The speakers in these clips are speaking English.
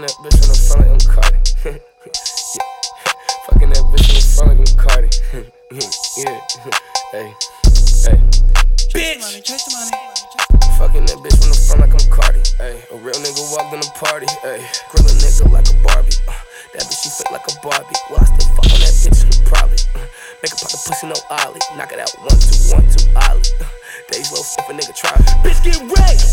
Fucking that bitch in the front like I'm Cardi. yeah. Fucking that bitch in the front like I'm Cardi. yeah. Hey. Hey. Bitch. Fucking that bitch from the front like I'm Cardi. Hey. A real nigga walked in the party. Hey. Grill a nigga like a Barbie. Uh, that bitch she fit like a Barbie. Well, I still fuck on that bitch. Probably. Uh, make her pop the pussy no ollie. Knock it out one two one two ollie. Uh, Days low if a nigga try. Bitch get wrecked,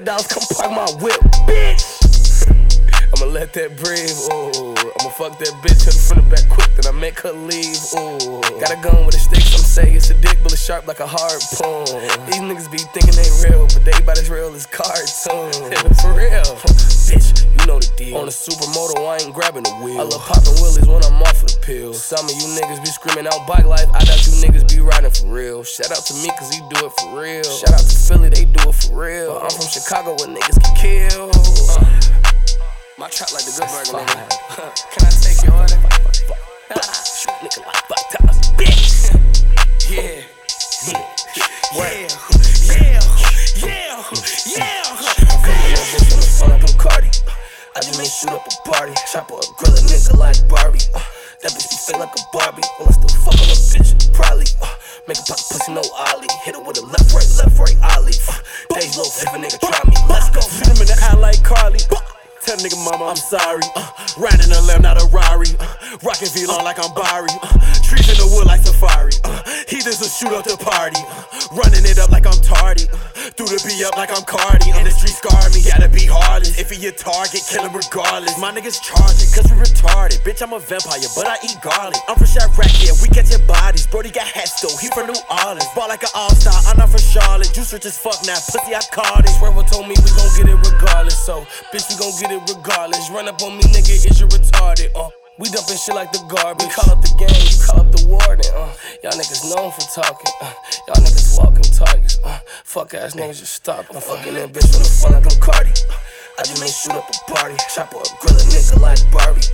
hundred dollars, come park my whip. Bitch. I'ma let that breathe, ooh. I'ma fuck that bitch in front of back quick, then I make her leave, ooh. Got a gun with a stick, some say it's a dick, but it's sharp like a harpoon. These niggas be thinking they real, but they about as real as cartoon. For real, bitch, you know the deal. On a supermoto, I ain't grabbing the wheel. I love popping willies when I'm off of the pill. Some of you niggas be screaming out bike life, I got you niggas be riding real. Shout out to me, cause he do it for real. Shout out to Philly, they do it for real. I'm from Chicago where niggas get killed. Uh. My trap like the good burger, nigga. Can I take your order? Shoot, nigga, like five times, bitch. Yeah. Yeah. Yeah. Yeah. Yeah. Like I'm Cardi. I just made shoot up a party. Chop or grill a nigga like Barbie. Uh, that bitch be fake like a Barbie. Well, I still fuck on a bitch, probably. Uh, make a pop pussy, no ollie. Hit her with a left, right, left, right, ollie. Uh, days low, if a nigga try me. Let's go. Shoot him in the eye like Carly. Tell nigga mama I'm sorry. Uh, riding a lamb, not a Rari. Uh, rocking VLONE like I'm Barry. Uh, trees in the wood like Safari. Uh, he just a shoot up the party. Running it up like I'm tardy. Through the B up like I'm Cardi. And the street scarred me, gotta be heartless. If he a target, kill him regardless. My niggas charging, cause we retarded. Bitch, I'm a vampire, but I eat garlic. I'm from Chiraq, yeah, we catching bodies. Brody got hats though, he from New Orleans. Ball like an all-star, I'm not from Charlotte. Juice rich as fuck now, pussy, I caught it. Swervo told me we gon' get it regardless. So, bitch, we gon' get it regardless. Run up on me, nigga, is you retarded? Uh, we dumping shit like the garbage. We call up the gang, you call up the warden. Uh, y'all niggas known for talking. Uh, y'all niggas walking targets. Uh, fuck ass niggas just stop. I'm fucking that bitch from the front like I'm Cardi. Uh, I just made shoot up a party. Chop or grill a nigga like Barbie.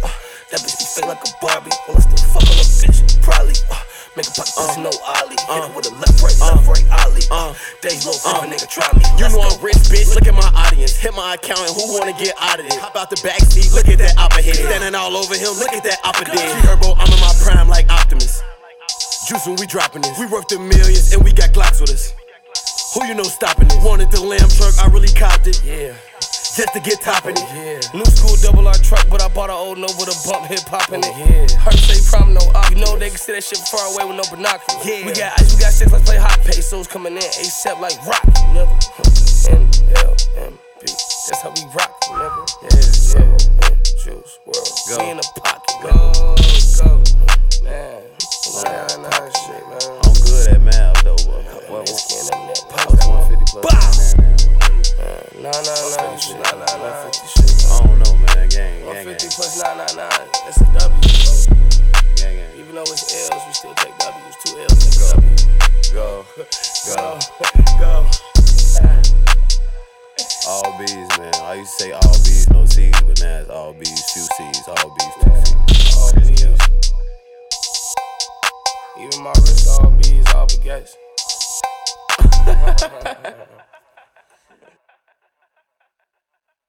Uh, that bitch be fake like a Barbie. Well, I still fuck on a bitch, probably. Uh, make a pop pussy, no ollie. Hit her with a left, right, left, right, ollie. Uh, days low, a nigga try me. You know. I'm rich, bitch. Look at my audience. Hit my accountant. Who wanna get out of it? Hop out the backseat. Look at that oppa head. Standing all over him. Look at that oppa dead. Turbo, I'm in my prime like Optimus. Juice when we dropping this. We worth the millions and we got Glocks with us. Who you know stopping this? Wanted the lamb truck, I really copped it. Yeah. Just to get topping it. Oh, yeah. New school double R truck, but I bought an old no with a bump hip hop in it. Oh, Yeah. Heard say prom no op. You know they can see that shit far away with no binoculars. Yeah. We got ice, we got six, let's play hot pesos coming in ASAP like rock, nigga. N L M P. That's how we rock, nigga. Yeah, yeah. Juice WRLD. Go. We in the pocket, go. 150 plus 999. That's a W, bro. Even though it's L's, we still take W's. Two L's, take a W. Go, go. Go. All B's, man. I used to say all B's, no C's, but now it's all B's, few C's, all B's, two C's. All B's. Even my wrist, all B's, all baguettes.